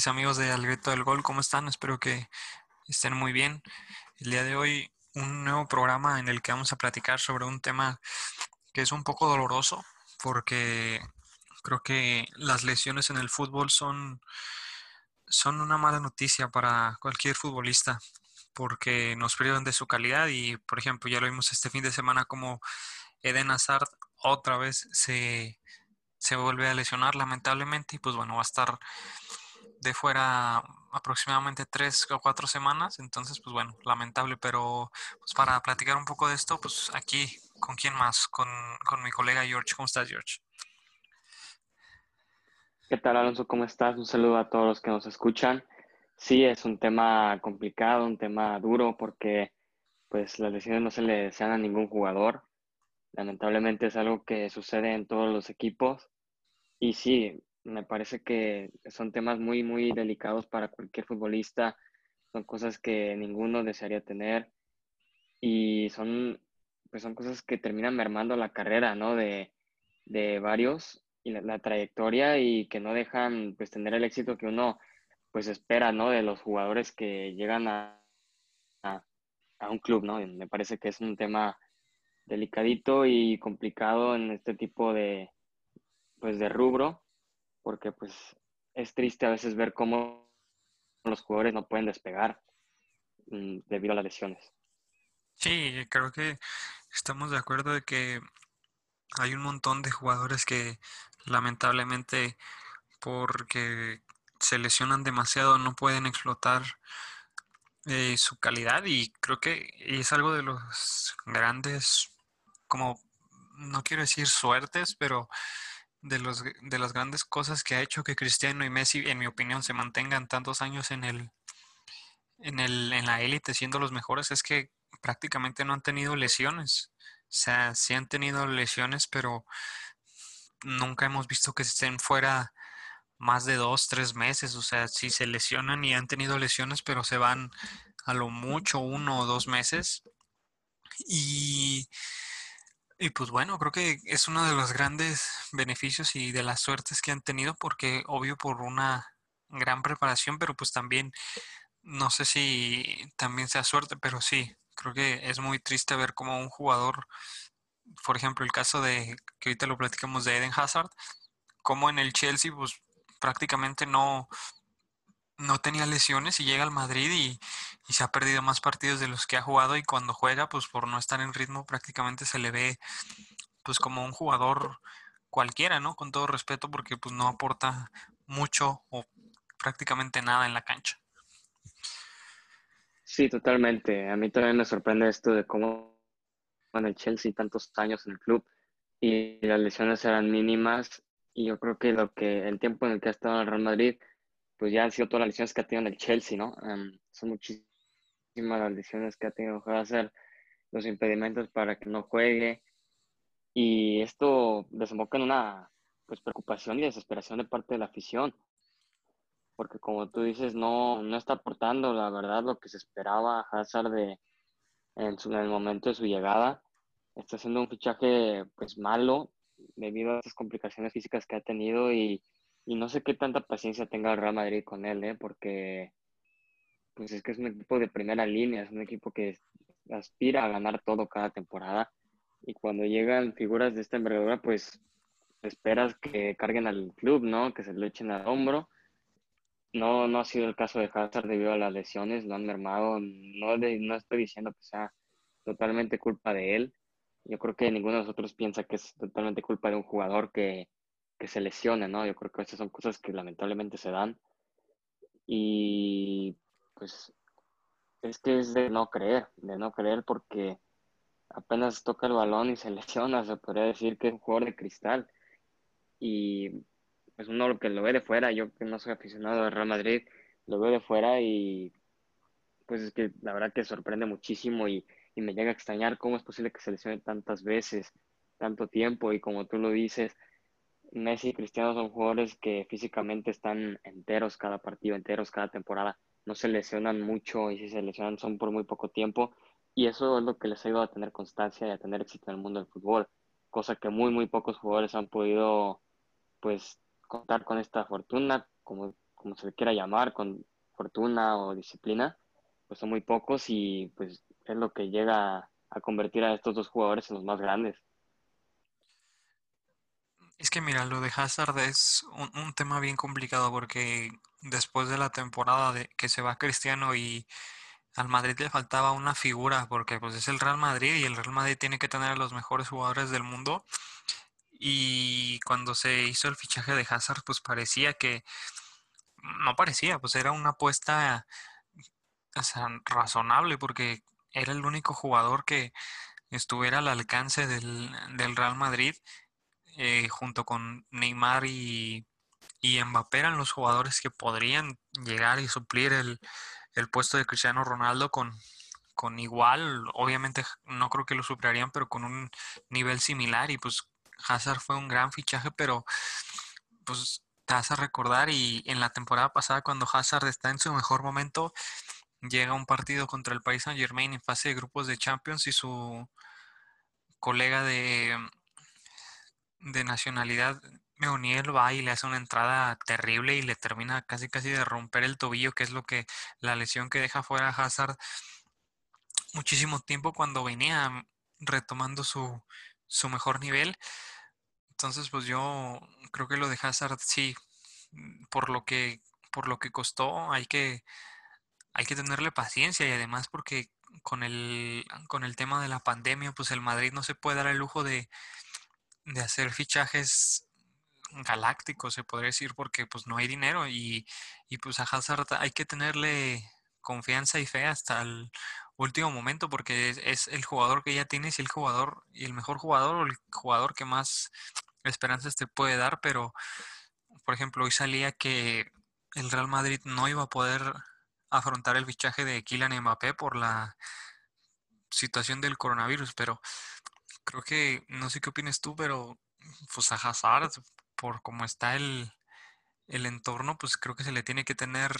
Hola, ¿qué tal mis amigos de Al Grito del Gol? ¿Cómo están? Espero que estén muy bien. El día de hoy un nuevo programa en el que vamos a platicar sobre un tema que es un poco doloroso porque creo que las lesiones en el fútbol son, son una mala noticia para cualquier futbolista porque nos privan de su calidad y por ejemplo ya lo vimos este fin de semana como Eden Hazard otra vez se, se vuelve a lesionar lamentablemente y pues bueno, va a estar de fuera aproximadamente tres o cuatro semanas, entonces pues bueno, lamentable, pero pues para platicar un poco de esto, pues aquí, ¿con quién más? Con, con mi colega George. ¿Cómo estás, George? ¿Qué tal, Alonso? ¿Cómo estás? Un saludo a todos los que nos escuchan. Sí, es un tema complicado, un tema duro, porque pues las lesiones no se le desean a ningún jugador. Lamentablemente es algo que sucede en todos los equipos. Y sí, me parece que son temas muy, muy delicados para cualquier futbolista. Son cosas que ninguno desearía tener. Y son, pues son cosas que terminan mermando la carrera, ¿no? De, de varios y la, trayectoria y que no dejan, pues, tener el éxito que uno, pues, espera, ¿no? De los jugadores que llegan a, a, a un club, ¿no? Me parece que es un tema delicadito y complicado en este tipo de, pues, de rubro, porque pues es triste a veces ver cómo los jugadores no pueden despegar mm, debido a las lesiones. Sí, creo que estamos de acuerdo de que hay un montón de jugadores que lamentablemente porque se lesionan demasiado no pueden explotar eh, su calidad y creo que es algo de los grandes como no quiero decir suertes, pero de, los, de las grandes cosas que ha hecho que Cristiano y Messi, en mi opinión, se mantengan tantos años en, el, en, el, en la élite siendo los mejores es que prácticamente no han tenido lesiones. O sea, sí han tenido lesiones, pero nunca hemos visto que estén fuera más de dos, tres meses. O sea, si se lesionan y han tenido lesiones, pero se van a lo mucho uno o dos meses. Y y pues bueno, creo que es uno de los grandes beneficios y de las suertes que han tenido, porque obvio por una gran preparación, pero pues también, no sé si también sea suerte, pero sí, creo que es muy triste ver como un jugador, por ejemplo, el caso de, que ahorita lo platicamos de Eden Hazard, como en el Chelsea, pues prácticamente no, no tenía lesiones y llega al Madrid y, se ha perdido más partidos de los que ha jugado y cuando juega, pues por no estar en ritmo prácticamente se le ve pues como un jugador cualquiera, ¿no? Con todo respeto porque pues no aporta mucho o prácticamente nada en la cancha. Sí, totalmente. A mí también me sorprende esto de cómo en el Chelsea tantos años en el club y las lesiones eran mínimas y yo creo que lo que el tiempo en el que ha estado en el Real Madrid pues ya han sido todas las lesiones que ha tenido en el Chelsea, ¿no? son muchísimas lesiones que ha tenido hacer, los impedimentos para que no juegue. Y esto desemboca en una pues, preocupación y desesperación de parte de la afición. Porque como tú dices, no, no está aportando la verdad lo que se esperaba Hazard de, en, en el momento de su llegada. Está haciendo un fichaje pues malo debido a esas complicaciones físicas que ha tenido y y no sé qué tanta paciencia tenga el Real Madrid con él, ¿eh? porque pues es que es un equipo de primera línea, es un equipo que aspira a ganar todo cada temporada. Y cuando llegan figuras de esta envergadura, pues esperas que carguen al club, ¿no? Que se lo echen al hombro. No, no ha sido el caso de Hazard debido a las lesiones, lo han mermado. No, no estoy diciendo que sea totalmente culpa de él. Yo creo que ninguno de nosotros piensa que es totalmente culpa de un jugador que, que se lesione, ¿no? Yo creo que estas son cosas que lamentablemente se dan. Y pues es que es de no creer, de no creer porque apenas toca el balón y se lesiona, se podría decir que es un jugador de cristal. Y pues uno lo que lo ve de fuera, yo que no soy aficionado al Real Madrid, lo veo de fuera y pues es que la verdad que sorprende muchísimo y, y me llega a extrañar cómo es posible que se lesione tantas veces, tanto tiempo y como tú lo dices, Messi y Cristiano son jugadores que físicamente están enteros cada partido, enteros cada temporada. No se lesionan mucho y si se lesionan son por muy poco tiempo. Y eso es lo que les ha ayudado a tener constancia y a tener éxito en el mundo del fútbol. Cosa que muy, muy pocos jugadores han podido, pues, contar con esta fortuna. Como como se le quiera llamar, con fortuna o disciplina, pues son muy pocos y pues es lo que llega a convertir a estos dos jugadores en los más grandes. Es que mira, lo de Hazard es un, tema bien complicado porque después de la temporada de que se va Cristiano y al Madrid le faltaba una figura porque pues es el Real Madrid y el Real Madrid tiene que tener a los mejores jugadores del mundo. Y cuando se hizo el fichaje de Hazard pues parecía que no parecía, pues era una apuesta razonable porque era el único jugador que estuviera al alcance del, del Real Madrid eh, junto con Neymar y, y Mbappé los jugadores que podrían llegar y suplir el, puesto de Cristiano Ronaldo con, con igual, obviamente no creo que lo superarían, pero con un nivel similar y pues Hazard fue un gran fichaje, pero pues te vas a recordar y en la temporada pasada cuando Hazard está en su mejor momento, llega un partido contra el Paris Saint Germain en fase de grupos de Champions y su colega de, de nacionalidad Meunier va y le hace una entrada terrible y le termina casi casi de romper el tobillo, que es lo que la lesión que deja fuera Hazard muchísimo tiempo cuando venía retomando su, su mejor nivel. Entonces, pues yo creo que lo de Hazard sí, por lo que por lo que costó, hay que hay que tenerle paciencia y además porque con el con el tema de la pandemia, pues el Madrid no se puede dar el lujo de de hacer fichajes galácticos, se podría decir, porque pues no hay dinero y, y pues a Hazard hay que tenerle confianza y fe hasta el último momento porque es, el jugador que ya tienes y el jugador y el mejor jugador o el jugador que más esperanzas te puede dar, pero por ejemplo hoy salía que el Real Madrid no iba a poder afrontar el fichaje de Kylian Mbappé por la situación del coronavirus, pero creo que, no sé qué opinas tú, pero pues a Hazard, por cómo está el, el entorno, pues creo que se le tiene que tener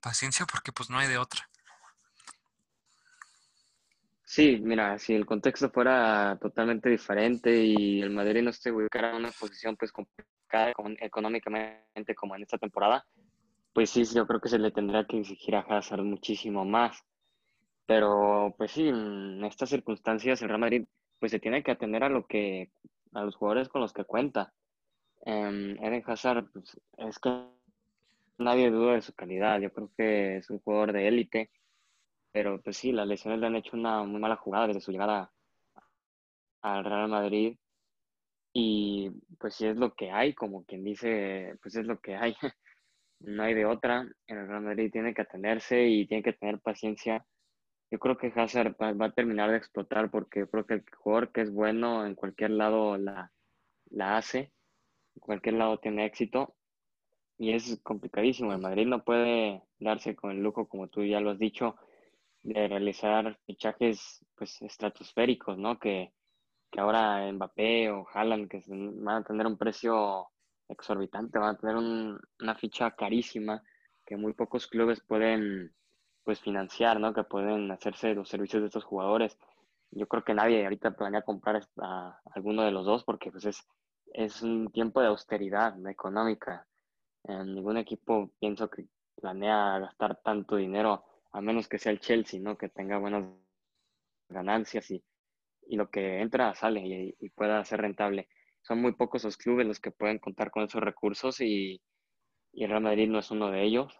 paciencia porque pues no hay de otra. Sí, mira, si el contexto fuera totalmente diferente y el Madrid no se ubicara en una posición pues complicada económicamente como en esta temporada, pues sí, yo creo que se le tendría que exigir a Hazard muchísimo más. Pero pues sí, en estas circunstancias el Real Madrid pues se tiene que atender a lo que, a los jugadores con los que cuenta. Eh, Eden Hazard, pues, es que nadie duda de su calidad. Yo creo que es un jugador de élite, pero pues sí, las lesiones le han hecho una muy mala jugada desde su llegada al Real Madrid. Y pues si es lo que hay, como quien dice, pues es lo que hay. no hay de otra. El Real Madrid tiene que atenderse y tiene que tener paciencia yo creo que Hazard va, a terminar de explotar porque creo que el jugador que es bueno en cualquier lado la, la hace, en cualquier lado tiene éxito y es complicadísimo. El Madrid no puede darse con el lujo, como tú ya lo has dicho, de realizar fichajes pues estratosféricos, ¿no? Que, que ahora Mbappé o Haaland, que van a tener un precio exorbitante, van a tener una ficha carísima que muy pocos clubes pueden pues financiar, ¿no? Que pueden hacerse los servicios de estos jugadores. Yo creo que nadie ahorita planea comprar a alguno de los dos porque pues es, es un tiempo de austeridad económica. En ningún equipo pienso que planea gastar tanto dinero, a menos que sea el Chelsea, ¿no? Que tenga buenas ganancias y, y lo que entra sale y, pueda ser rentable. Son muy pocos los clubes los que pueden contar con esos recursos y, y Real Madrid no es uno de ellos.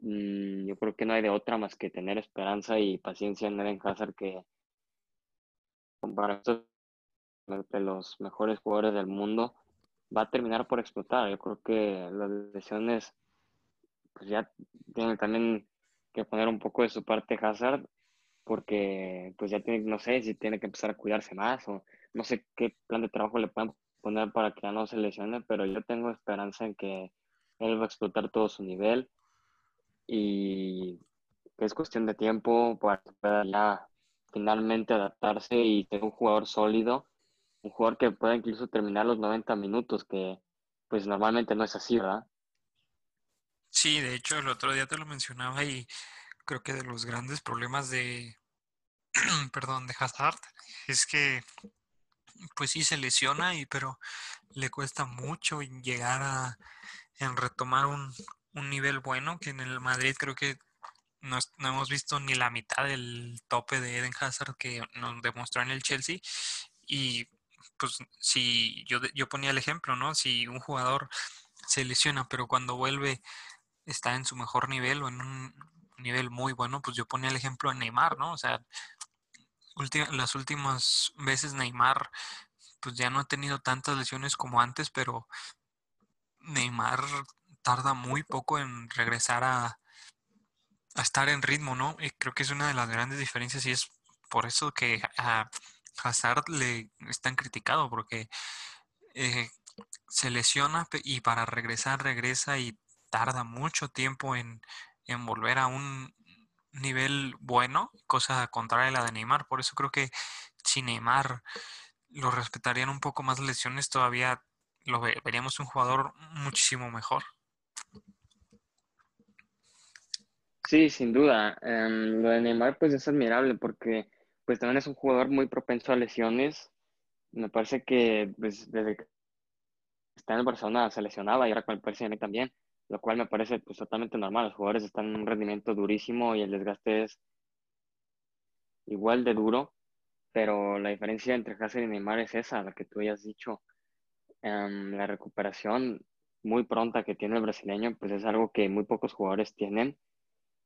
Mm, yo creo que no hay de otra más que tener esperanza y paciencia en Eden Hazard que para estos de los mejores jugadores del mundo va a terminar por explotar. Yo creo que las lesiones pues ya tienen también que poner un poco de su parte Hazard porque pues ya tiene, no sé si tiene que empezar a cuidarse más o no sé qué plan de trabajo le pueden poner para que ya no se lesione, pero yo tengo esperanza en que él va a explotar todo su nivel y que es cuestión de tiempo para que ya finalmente adaptarse y ser un jugador sólido, un jugador que pueda incluso terminar los 90 minutos, que pues normalmente no es así, ¿verdad? Sí, de hecho el otro día te lo mencionaba y creo que de los grandes problemas de, perdón, de Hazard es que pues sí se lesiona y pero le cuesta mucho llegar a en retomar un, un nivel bueno, que en el Madrid creo que no, no, hemos visto ni la mitad del tope de Eden Hazard que nos demostró en el Chelsea. Y pues si yo, yo ponía el ejemplo, ¿no? Si un jugador se lesiona, pero cuando vuelve está en su mejor nivel o en un nivel muy bueno, pues yo ponía el ejemplo de Neymar, ¿no? O sea, las últimas veces Neymar pues ya no ha tenido tantas lesiones como antes, pero Neymar tarda muy poco en regresar a, a estar en ritmo, ¿no? Y creo que es una de las grandes diferencias y es por eso que a Hazard le están criticado, porque eh, se lesiona y para regresar regresa y tarda mucho tiempo en, en volver a un nivel bueno, cosa contraria a la de Neymar. Por eso creo que si Neymar lo respetarían un poco más lesiones, todavía lo veríamos un jugador muchísimo mejor. Sí, sin duda. Em, lo de Neymar pues es admirable porque pues también es un jugador muy propenso a lesiones. Me parece que pues, desde que está en el Barcelona se lesionaba y ahora con el PSG también, lo cual me parece pues totalmente normal. Los jugadores están en un rendimiento durísimo y el desgaste es igual de duro, pero la diferencia entre Hazard y Neymar es esa, la que tú hayas dicho. Em, la recuperación muy pronta que tiene el brasileño pues es algo que muy pocos jugadores tienen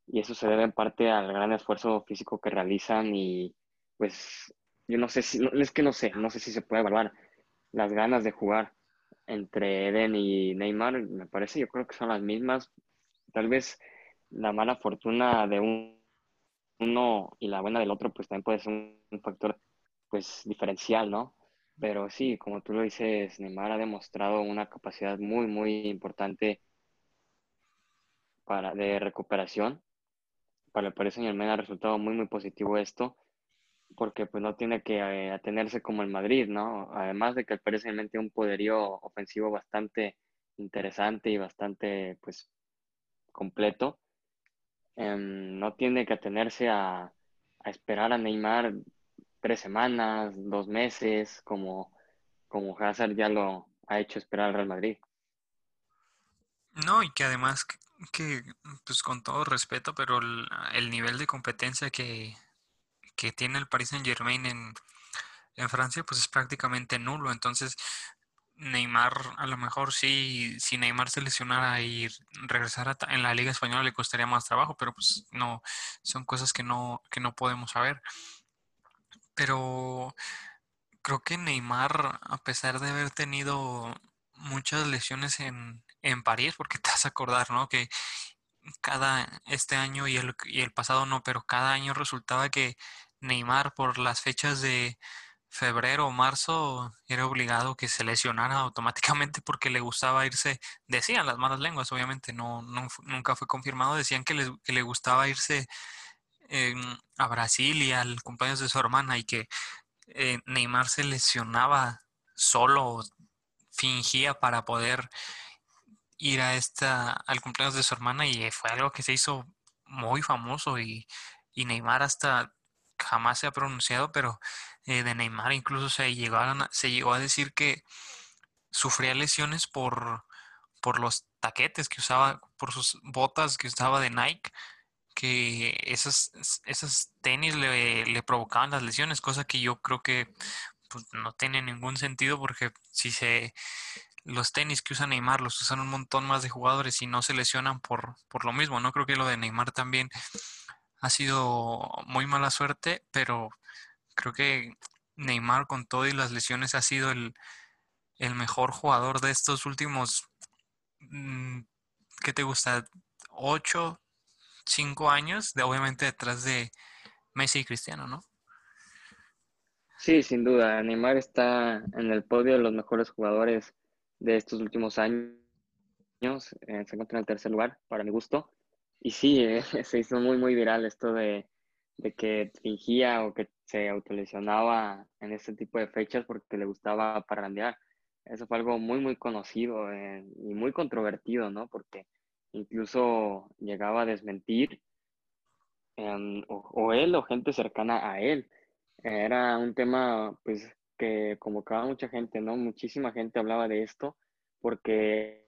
y eso se debe en parte al gran esfuerzo físico que realizan y pues yo no sé si, es que no sé, no sé si se puede evaluar las ganas de jugar entre Eden y Neymar, me parece, yo creo que son las mismas. Tal vez la mala fortuna de uno y la buena del otro, pues también puede ser un, factor, pues, diferencial, ¿no? Pero sí, como tú lo dices, Neymar ha demostrado una capacidad muy, muy importante para, de recuperación. Para el Paris Saint ha resultado muy, muy positivo esto porque pues no tiene que eh, atenerse como el Madrid, ¿no? Además de que Paris tiene un poderío ofensivo bastante interesante y bastante pues completo, em, no tiene que atenerse a, a, esperar a Neymar tres semanas, dos meses, como, como Hazard ya lo ha hecho esperar al Real Madrid. No, y que además que, pues con todo respeto, pero el nivel de competencia que, que tiene el Paris Saint Germain en, en Francia, pues es prácticamente nulo. Entonces, Neymar, a lo mejor sí, si Neymar se lesionara y regresara en la Liga Española le costaría más trabajo, pero pues no, son cosas que no, que no podemos saber. Pero creo que Neymar, a pesar de haber tenido muchas lesiones en, en París, porque te vas a acordar, ¿no? Que cada, este año y el, y el pasado no, pero cada año resultaba que Neymar por las fechas de febrero o marzo era obligado que se lesionara automáticamente porque le gustaba irse, decían las malas lenguas, obviamente no, nunca fue confirmado, decían que le, que le gustaba irse a Brasil y al cumpleaños de su hermana y que eh, Neymar se lesionaba solo, fingía para poder ir a esta, al cumpleaños de su hermana y fue algo que se hizo muy famoso y, y Neymar hasta jamás se ha pronunciado, pero eh, de Neymar incluso se, se llegó a decir que sufría lesiones por, por los taquetes que usaba, por sus botas que usaba de Nike, que esas, esas tenis le, provocaban las lesiones, cosa que yo creo que pues, no tiene ningún sentido porque si se los tenis que usa Neymar los usan un montón más de jugadores y no se lesionan por, por lo mismo, ¿no? Creo que lo de Neymar también ha sido muy mala suerte, pero creo que Neymar con todo y las lesiones ha sido el, mejor jugador de estos últimos, mm, ¿qué te gusta? ¿Ocho, cinco años? De, obviamente detrás de Messi y Cristiano, ¿no? Sí, sin duda. Neymar está en el podio de los mejores jugadores de estos últimos años. Eh, se encuentra en el tercer lugar, para mi gusto. Y sí, eh, se hizo muy, muy viral esto de, que fingía o que se autolesionaba en este tipo de fechas porque le gustaba parrandear. Eso fue algo muy, muy conocido eh, y muy controvertido, ¿no? Porque incluso llegaba a desmentir em, o, él o gente cercana a él. Era un tema, pues, que convocaba mucha gente, ¿no? Muchísima gente hablaba de esto porque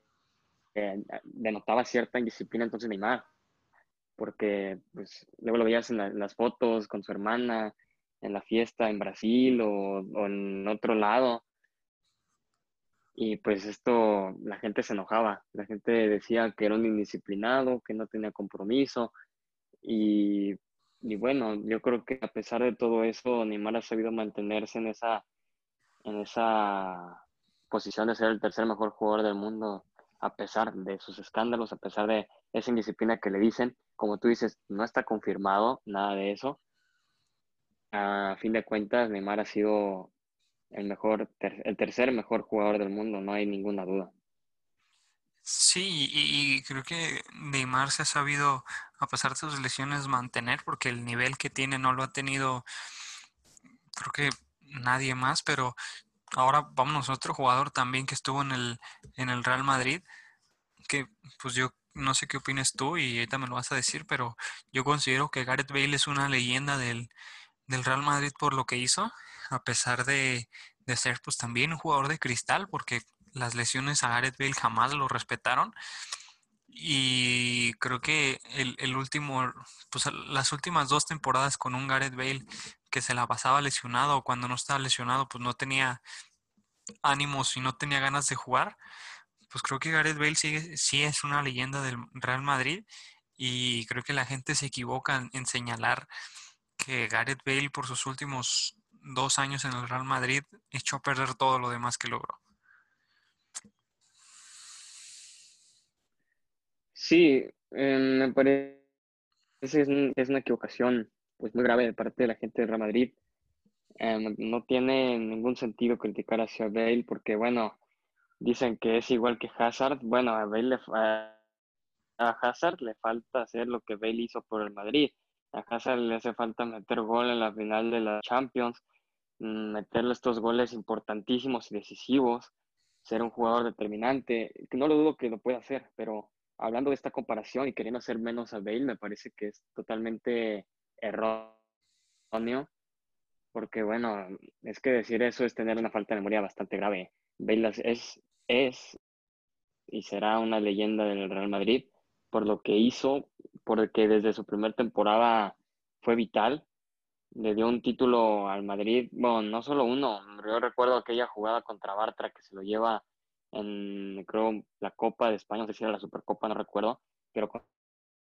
denotaba cierta indisciplina entonces Neymar, porque pues, luego lo veías en, las fotos con su hermana, en la fiesta en Brasil o, o en otro lado, y pues esto, la gente se enojaba, la gente decía que era un indisciplinado, que no tenía compromiso. Y, y, bueno, yo creo que a pesar de todo eso, Neymar ha sabido mantenerse en esa, en esa posición de ser el tercer mejor jugador del mundo, a pesar de sus escándalos, a pesar de esa indisciplina que le dicen. Como tú dices, no está confirmado nada de eso. A fin de cuentas, Neymar ha sido el mejor, el tercer mejor jugador del mundo, no hay ninguna duda. Sí, y, creo que Neymar se ha sabido, a pesar de sus lesiones, mantener, porque el nivel que tiene no lo ha tenido, creo que nadie más, pero ahora vamos a otro jugador también que estuvo en el, en el Real Madrid, que pues yo no sé qué opinas tú y ahorita me lo vas a decir, pero yo considero que Gareth Bale es una leyenda del, del Real Madrid por lo que hizo a pesar de, ser pues también un jugador de cristal, porque las lesiones a Gareth Bale jamás lo respetaron. Y creo que el, último, pues las últimas dos temporadas con un Gareth Bale que se la pasaba lesionado o cuando no estaba lesionado, pues no tenía ánimos y no tenía ganas de jugar. Pues creo que Gareth Bale sigue, sí es una leyenda del Real Madrid y creo que la gente se equivoca en señalar que Gareth Bale por sus últimos dos años en el Real Madrid echó a perder todo lo demás que logró. Sí, em, me parece que es, una equivocación pues muy grave de parte de la gente del Real Madrid. Em, no tiene ningún sentido criticar hacia Bale porque, bueno, dicen que es igual que Hazard. Bueno, a, Bale a Hazard le falta hacer lo que Bale hizo por el Madrid. A Hazard le hace falta meter gol en la final de la Champions. Mm, meterle estos goles importantísimos y decisivos, ser un jugador determinante, no lo dudo que lo pueda hacer, pero hablando de esta comparación y queriendo hacer menos a Bale, me parece que es totalmente erróneo, porque bueno, es que decir eso es tener una falta de memoria bastante grave. Bale es, es y será una leyenda del Real Madrid por lo que hizo, porque desde su primera temporada fue vital le dio un título al Madrid, bueno, no solo uno, yo recuerdo aquella jugada contra Bartra que se lo lleva en, creo, la Copa de España, no sé si era la Supercopa, no recuerdo, pero con,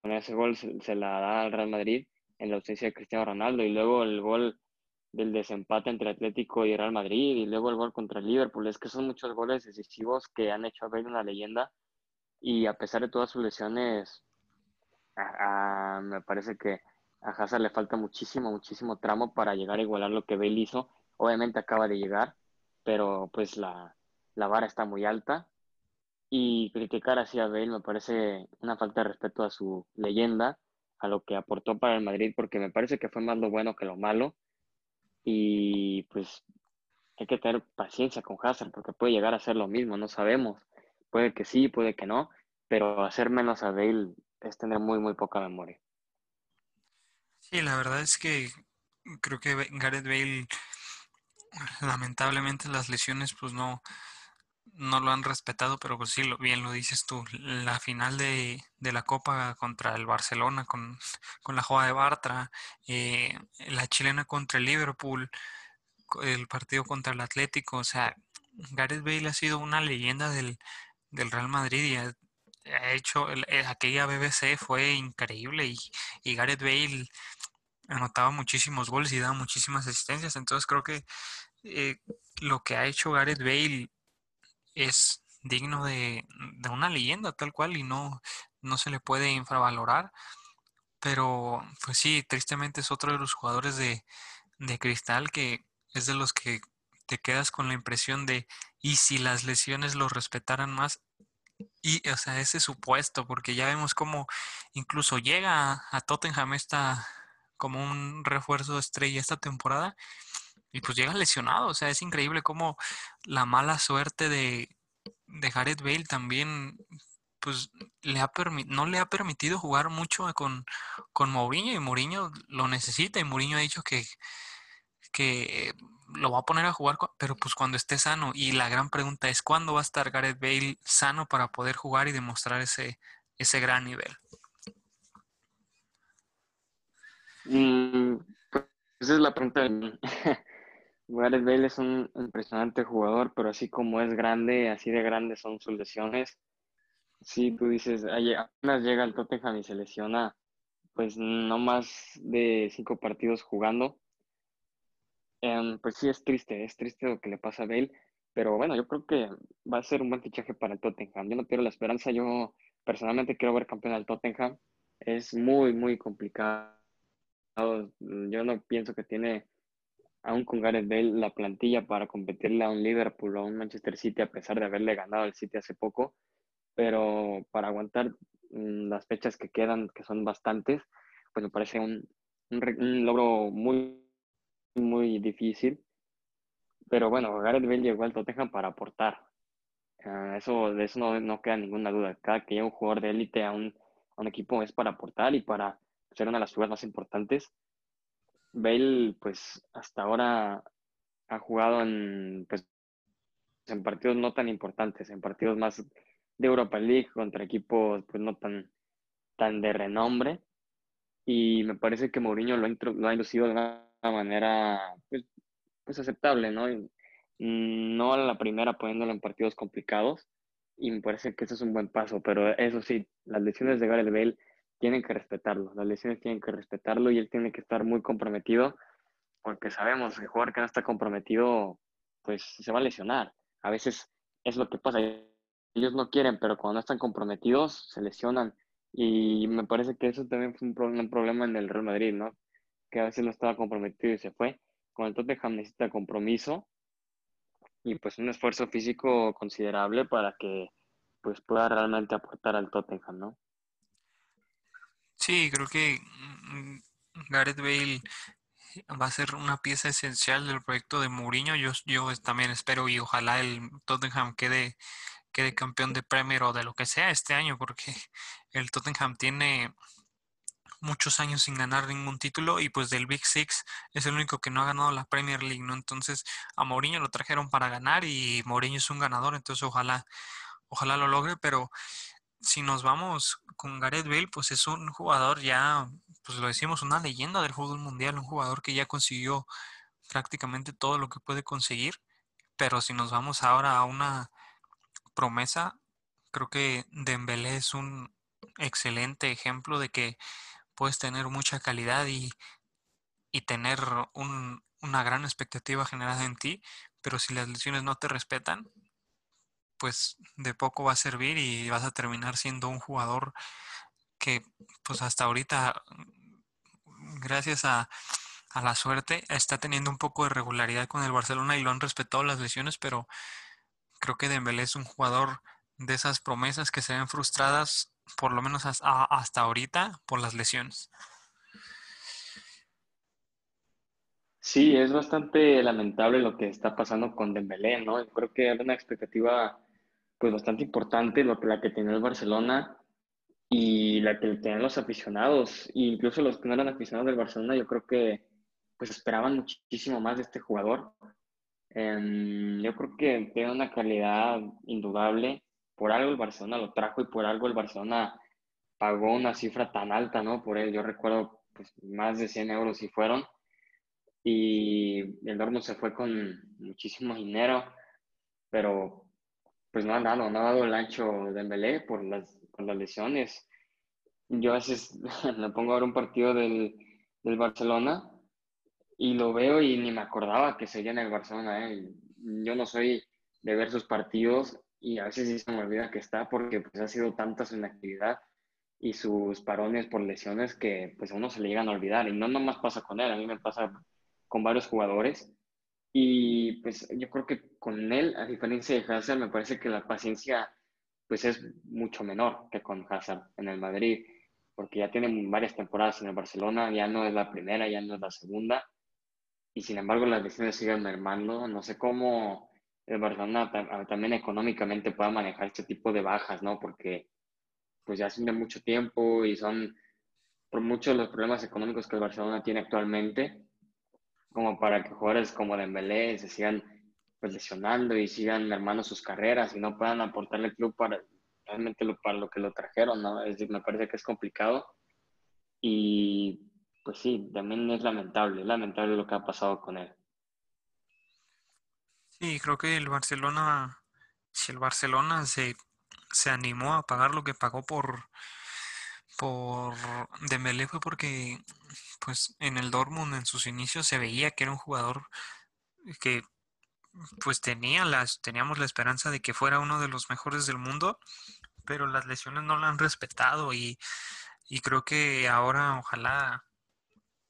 ese gol se, la da al Real Madrid en la ausencia de Cristiano Ronaldo y luego el gol del desempate entre Atlético y Real Madrid y luego el gol contra el Liverpool, es que son muchos goles decisivos que han hecho a ver una leyenda y a pesar de todas sus lesiones, me parece que a Hazard le falta muchísimo, muchísimo tramo para llegar a igualar lo que Bale hizo. Obviamente acaba de llegar, pero pues la, vara está muy alta. Y criticar así a Bale me parece una falta de respeto a su leyenda, a lo que aportó para el Madrid, porque me parece que fue más lo bueno que lo malo. Y pues hay que tener paciencia con Hazard, porque puede llegar a ser lo mismo, no sabemos. Puede que sí, puede que no, pero hacer menos a Bale es tener muy, muy poca memoria. Sí, la verdad es que creo que Gareth Bale, lamentablemente las lesiones pues no, no lo han respetado, pero pues sí, bien lo dices tú, la final de, la Copa contra el Barcelona con, la jugada de Bartra, eh, la chilena contra el Liverpool, el partido contra el Atlético, o sea, Gareth Bale ha sido una leyenda del, Real Madrid y ha, hecho, eh, aquella BBC fue increíble y, y Gareth Bale anotaba muchísimos goles y daba muchísimas asistencias. Entonces creo que eh, lo que ha hecho Gareth Bale es digno de, una leyenda tal cual y no, no se le puede infravalorar. Pero pues sí, tristemente es otro de los jugadores de, de cristal que es de los que te quedas con la impresión de y si las lesiones lo respetaran más y o sea ese supuesto porque ya vemos cómo incluso llega a Tottenham esta como un refuerzo estrella esta temporada y pues llega lesionado. O sea, es increíble cómo la mala suerte de, de Gareth Bale también pues le ha no le ha permitido jugar mucho con, con Mourinho y Mourinho lo necesita y Mourinho ha dicho que, que lo va a poner a jugar, pero pues cuando esté sano. Y la gran pregunta es, ¿cuándo va a estar Gareth Bale sano para poder jugar y demostrar ese, ese gran nivel? Mm, pues esa es la pregunta. Gareth Bale es un impresionante jugador, pero así como es grande, así de grande son sus lesiones. Sí, tú dices, apenas llega al Tottenham y se lesiona, pues no más de cinco partidos jugando. Em, pues sí, es triste, es triste lo que le pasa a Bale, pero bueno, yo creo que va a ser un buen fichaje para el Tottenham. Yo no pierdo la esperanza, yo personalmente quiero ver campeón al Tottenham. Es muy, muy complicado. Yo no pienso que tiene aún con Gareth Bale, la plantilla para competirle a un Liverpool o a un Manchester City, a pesar de haberle ganado al City hace poco, pero para aguantar mm, las fechas que quedan, que son bastantes, pues me parece un, un, logro muy, muy difícil. Pero bueno, Gareth Bale llegó al Tottenham para aportar. Ah, eso, de eso no, no, queda ninguna duda. Cada que llega un jugador de élite a un, a un equipo es para aportar y para ser una de las figuras más importantes Bale, pues hasta ahora ha jugado en, pues, en partidos no tan importantes, en partidos más de Europa League contra equipos pues no tan, tan de renombre. Y me parece que Mourinho lo ha, inducido de una manera pues, pues aceptable, ¿no? No a la primera poniéndolo en partidos complicados. Y me parece que eso es un buen paso. Pero eso sí, las lesiones de Gareth Bale tienen que respetarlo, las lesiones tienen que respetarlo y él tiene que estar muy comprometido porque sabemos que el jugador que no está comprometido pues se va a lesionar. A veces es lo que pasa, ellos no quieren, pero cuando no están comprometidos se lesionan y me parece que eso también fue un, problema en el Real Madrid, ¿no? Que a veces no estaba comprometido y se fue. Con el Tottenham necesita compromiso y pues un esfuerzo físico considerable para que pues pueda realmente aportar al Tottenham, ¿no? Sí, creo que mm, Gareth Bale va a ser una pieza esencial del proyecto de Mourinho. Yo, yo también espero y ojalá el Tottenham quede, quede campeón de Premier o de lo que sea este año, porque el Tottenham tiene muchos años sin ganar ningún título y pues del Big Six es el único que no ha ganado la Premier League, ¿no? Entonces a Mourinho lo trajeron para ganar y Mourinho es un ganador, entonces ojalá, ojalá lo logre, pero si nos vamos con Gareth Bale, pues es un jugador ya, pues lo decimos, una leyenda del fútbol mundial, un jugador que ya consiguió prácticamente todo lo que puede conseguir. Pero si nos vamos ahora a una promesa, creo que Dembélé es un excelente ejemplo de que puedes tener mucha calidad y, y tener un, una gran expectativa generada en ti, pero si las lesiones no te respetan, pues de poco va a servir y vas a terminar siendo un jugador que pues hasta ahorita, gracias a, la suerte, está teniendo un poco de regularidad con el Barcelona y lo han respetado las lesiones, pero creo que Dembélé es un jugador de esas promesas que se ven frustradas, por lo menos hasta ahorita, por las lesiones. Sí, es bastante lamentable lo que está pasando con Dembélé, ¿no? Creo que era una expectativa pues bastante importante, lo, la que tenía el Barcelona y la que tenían los aficionados, e incluso los que no eran aficionados del Barcelona, yo creo que pues esperaban muchísimo más de este jugador. Em, yo creo que tiene una calidad indudable, por algo el Barcelona lo trajo y por algo el Barcelona pagó una cifra tan alta, ¿no? Por él, yo recuerdo pues más de 100 euros si fueron, y el Dortmund se fue con muchísimo dinero, pero pues no ha dado, no ha dado el ancho de Dembélé por las, por las lesiones. Yo a veces me pongo a ver un partido del, del, Barcelona y lo veo y ni me acordaba que seguía en el Barcelona. ¿eh? Yo no soy de ver sus partidos y a veces sí se me olvida que está porque pues ha sido tanta su inactividad y sus parones por lesiones que pues a uno se le llegan a olvidar. Y no nomás pasa con él, a mí me pasa con varios jugadores y pues yo creo que con él, a diferencia de Hazard, me parece que la paciencia pues es mucho menor que con Hazard en el Madrid, porque ya tiene varias temporadas en el Barcelona, ya no es la primera, ya no es la segunda, y sin embargo las lesiones siguen mermando. No sé cómo el Barcelona también económicamente pueda manejar este tipo de bajas, ¿no? Porque pues ya hace mucho tiempo y son por muchos los problemas económicos que el Barcelona tiene actualmente, como para que jugadores como Dembélé se sigan pues, lesionando y sigan armando sus carreras y no puedan aportarle al club para realmente lo, para lo que lo trajeron, ¿no? Es me parece que es complicado y pues sí, también es lamentable, es lamentable lo que ha pasado con él. Sí, creo que el Barcelona, si el Barcelona se, se animó a pagar lo que pagó por, por Dembélé fue porque pues en el Dortmund en sus inicios se veía que era un jugador que pues tenía las teníamos la esperanza de que fuera uno de los mejores del mundo, pero las lesiones no lo han respetado y, y creo que ahora ojalá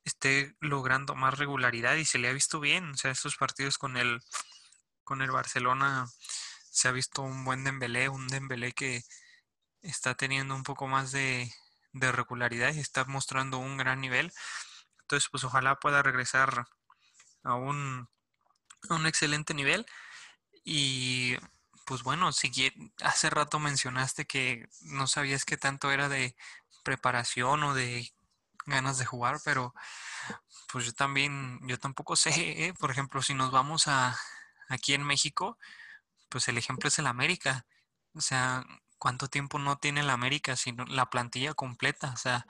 esté logrando más regularidad y se le ha visto bien, o sea, estos partidos con el con el Barcelona se ha visto un buen Dembélé, un Dembélé que está teniendo un poco más de, de regularidad y está mostrando un gran nivel. Entonces, pues ojalá pueda regresar a un, un excelente nivel. Y pues bueno, si hace rato mencionaste que no sabías qué tanto era de preparación o de ganas de jugar, pero pues yo también, yo tampoco sé, ¿eh? por ejemplo, si nos vamos a aquí en México, pues el ejemplo es el América. O sea, ¿cuánto tiempo no tiene el América sino la plantilla completa? O sea,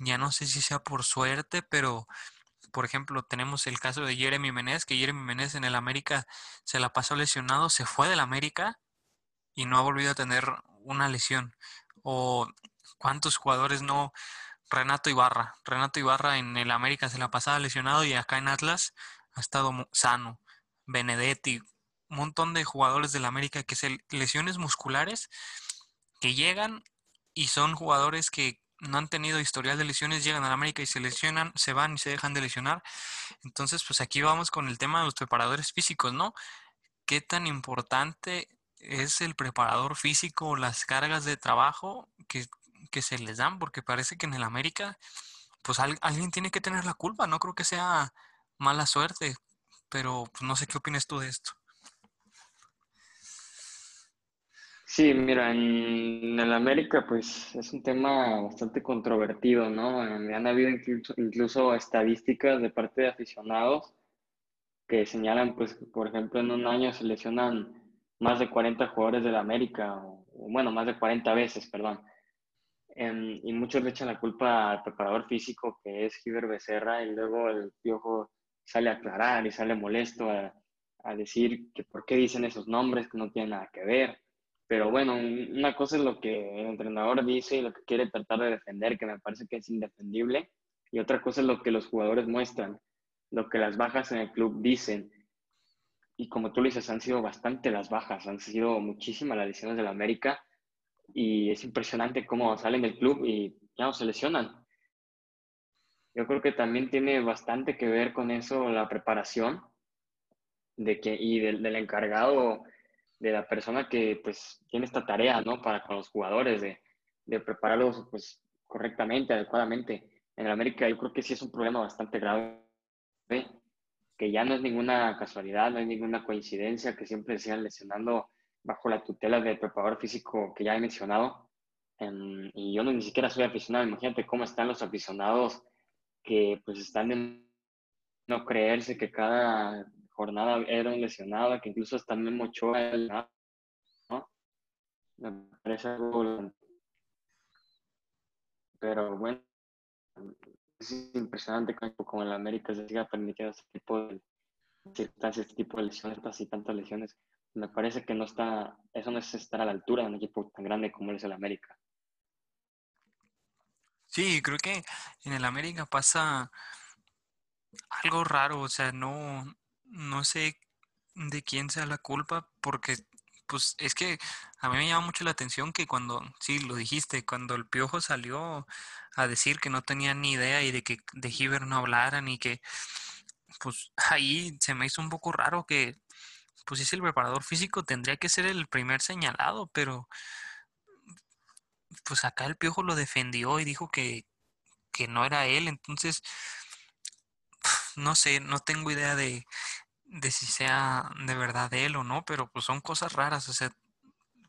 ya no sé si sea por suerte, pero por ejemplo, tenemos el caso de Jeremy Menez, que Jeremy Menez en el América se la pasó lesionado, se fue del América y no ha volvido a tener una lesión. O cuántos jugadores no Renato Ibarra. Renato Ibarra en el América se la pasaba lesionado y acá en Atlas ha estado sano. Benedetti, un montón de jugadores del América que se lesiones musculares que llegan y son jugadores que no han tenido historial de lesiones, llegan al América y se lesionan, se van y se dejan de lesionar. Entonces, pues aquí vamos con el tema de los preparadores físicos, ¿no? ¿Qué tan importante es el preparador físico, las cargas de trabajo que, que se les dan? Porque parece que en el América, pues alguien tiene que tener la culpa, no creo que sea mala suerte, pero pues, no sé qué opinas tú de esto. Sí, mira, en el América pues es un tema bastante controvertido, ¿no? Han habido incluso, estadísticas de parte de aficionados que señalan, pues, por ejemplo, en un año se lesionan más de 40 jugadores del América, bueno, más de 40 veces, perdón. y muchos le echan la culpa al preparador físico, que es Giver Becerra, y luego el Piojo sale a aclarar y sale molesto a, a decir que por qué dicen esos nombres que no tienen nada que ver. Pero bueno, una cosa es lo que el entrenador dice y lo que quiere tratar de defender, que me parece que es indefendible, y otra cosa es lo que los jugadores muestran, lo que las bajas en el club dicen. Y como tú lo dices, han sido bastante las bajas, han sido muchísimas las lesiones de la América, y es impresionante cómo salen del club y ya no se lesionan. Yo creo que también tiene bastante que ver con eso la preparación de que, y del, del encargado de la persona que pues tiene esta tarea, ¿no? Para con los jugadores, de, de prepararlos pues correctamente, adecuadamente. En América yo creo que sí es un problema bastante grave, que ya no es ninguna casualidad, no es ninguna coincidencia que siempre sigan lesionando bajo la tutela del preparador físico que ya he mencionado. Em, y yo no, ni siquiera soy aficionado, imagínate cómo están los aficionados que pues están en no creerse que cada jornada era un lesionado, que incluso hasta Memo Ochoa, ¿no? Me parece algo... Pero bueno, es impresionante como en la América se siga permitiendo este tipo de circunstancias, este tipo de lesiones, y tantas lesiones. Me parece que no está, eso no es estar a la altura de un equipo tan grande como es el América. Sí, creo que en el América pasa algo raro, o sea, no, no sé de quién sea la culpa, porque pues es que a mí me llama mucho la atención que cuando, sí, lo dijiste, cuando el Piojo salió a decir que no tenía ni idea y de que de Giver no hablaran y que, pues ahí se me hizo un poco raro que, pues es el preparador físico, tendría que ser el primer señalado, pero pues acá el Piojo lo defendió y dijo que, que no era él, entonces no sé, no tengo idea de, de si sea de verdad él o no, pero pues son cosas raras, o sea,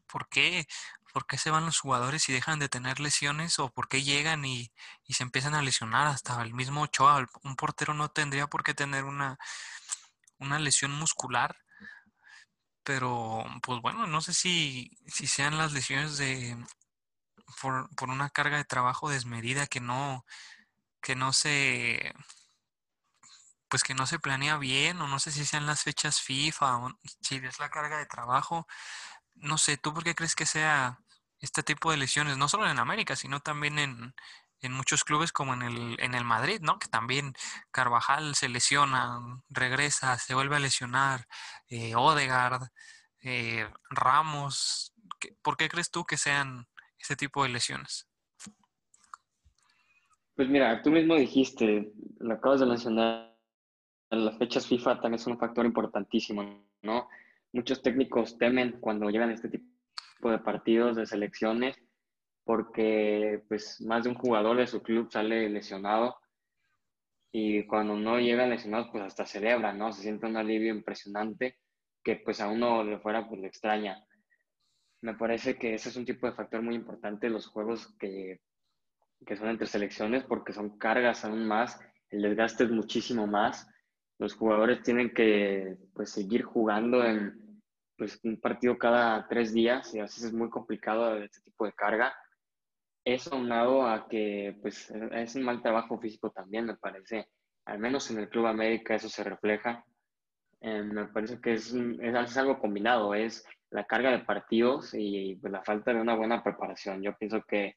¿por qué, por qué se van los jugadores y dejan de tener lesiones o por qué llegan y, y se empiezan a lesionar. Hasta el mismo Ochoa, un portero no tendría por qué tener una, una lesión muscular. Pero, pues bueno, no sé si, si sean las lesiones de por, por una carga de trabajo desmedida que no, que no se pues que no se planea bien o no sé si sean las fechas FIFA si es la carga de trabajo. No sé, ¿tú por qué crees que sea este tipo de lesiones? No solo en América, sino también en, en muchos clubes como en el, en el Madrid, ¿no? Que también Carvajal se lesiona, regresa, se vuelve a lesionar, eh, Odegaard, eh, Ramos. ¿Por qué crees tú que sean este tipo de lesiones? Pues mira, tú mismo dijiste, lo acabas de mencionar, las fechas FIFA también son un factor importantísimo, ¿no? Muchos técnicos temen cuando llegan este tipo de partidos de selecciones porque pues más de un jugador de su club sale lesionado y cuando no llegan lesionados pues hasta celebra, ¿no? Se siente un alivio impresionante que pues a uno de fuera pues le extraña. Me parece que ese es un tipo de factor muy importante los juegos que que son entre selecciones porque son cargas aún más, el desgaste es muchísimo más. Los jugadores tienen que pues, seguir jugando en pues, un partido cada tres días y a veces es muy complicado este tipo de carga. Eso aunado a que pues, es un mal trabajo físico también, me parece. Al menos en el Club América eso se refleja. Eh, me parece que es, es, algo combinado, es la carga de partidos y pues, la falta de una buena preparación. Yo pienso que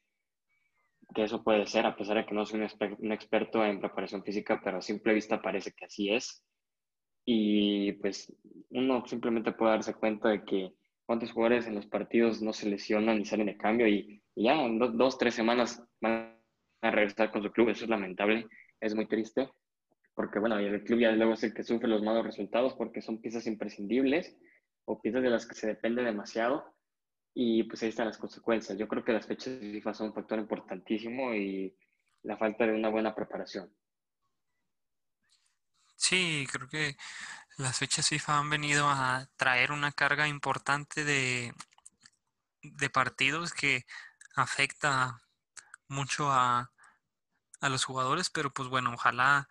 que eso puede ser, a pesar de que no soy un, experto en preparación física, pero a simple vista parece que así es. Y pues uno simplemente puede darse cuenta de que cuántos jugadores en los partidos no se lesionan y salen de cambio y, ya en dos, tres semanas van a regresar con su club. Eso es lamentable, es muy triste, porque bueno, el club ya luego es el que sufre los malos resultados porque son piezas imprescindibles o piezas de las que se depende demasiado y pues ahí están las consecuencias. Yo creo que las fechas FIFA son un factor importantísimo y la falta de una buena preparación. Sí, creo que las fechas FIFA han venido a traer una carga importante de, de partidos que afecta mucho a, a los jugadores, pero pues bueno, ojalá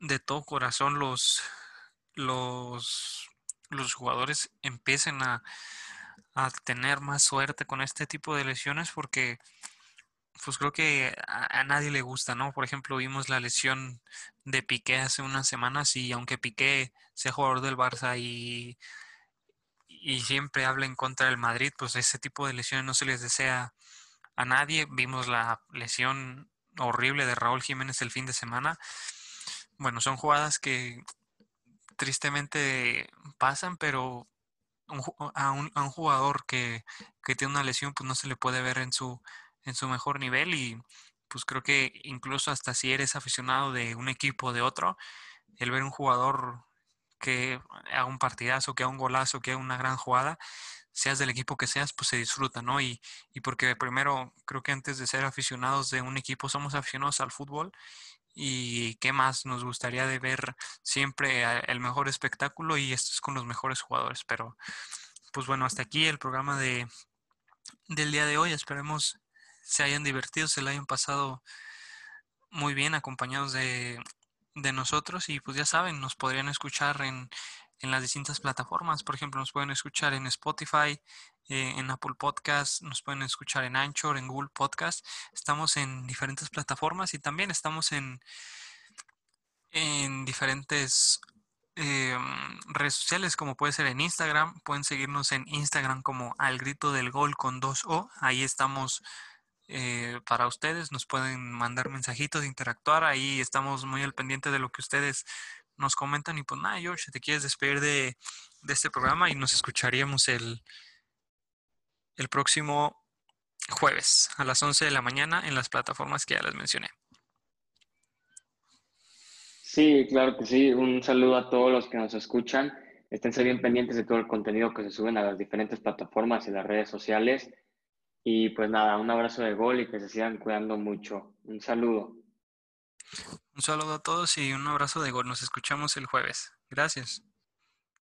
de todo corazón los, los, los jugadores empiecen a, a tener más suerte con este tipo de lesiones porque pues creo que a, nadie le gusta, ¿no? Por ejemplo, vimos la lesión de Piqué hace unas semanas y aunque Piqué sea jugador del Barça y, y siempre habla en contra del Madrid, pues ese tipo de lesiones no se les desea a nadie. Vimos la lesión horrible de Raúl Jiménez el fin de semana. Bueno, son jugadas que tristemente pasan, pero a, un, a un jugador que, que, tiene una lesión, pues no se le puede ver en su, en su mejor nivel y pues creo que incluso hasta si eres aficionado de un equipo o de otro, el ver un jugador que haga un partidazo, que haga un golazo, que haga una gran jugada, seas del equipo que seas, pues se disfruta, ¿no? Y, y porque primero creo que antes de ser aficionados de un equipo somos aficionados al fútbol y qué más nos gustaría de ver siempre el mejor espectáculo y esto es con los mejores jugadores. Pero pues bueno, hasta aquí el programa de, del día de hoy. Esperemos se hayan divertido, se lo hayan pasado muy bien acompañados de, de nosotros y pues ya saben, nos podrían escuchar en, en las distintas plataformas. Por ejemplo, nos pueden escuchar en Spotify, eh, en Apple Podcast, nos pueden escuchar en Anchor, en Google Podcast. Estamos en diferentes plataformas y también estamos en, en diferentes eh, redes sociales, como puede ser en Instagram. Pueden seguirnos en Instagram como Al Grito del Gol con 2O. Ahí estamos eh, para ustedes. Nos pueden mandar mensajitos, interactuar. Ahí estamos muy al pendiente de lo que ustedes nos comentan. Y pues nada, George, te quieres despedir de, de este programa y nos escucharíamos el, el próximo jueves a las 11 de la mañana en las plataformas que ya les mencioné. Sí, claro que sí. Un saludo a todos los que nos escuchan. Esténse bien pendientes de todo el contenido que se suben a las diferentes plataformas y las redes sociales. Y pues nada, un abrazo de gol y que se sigan cuidando mucho. Un saludo. Un saludo a todos y un abrazo de gol. Nos escuchamos el jueves. Gracias.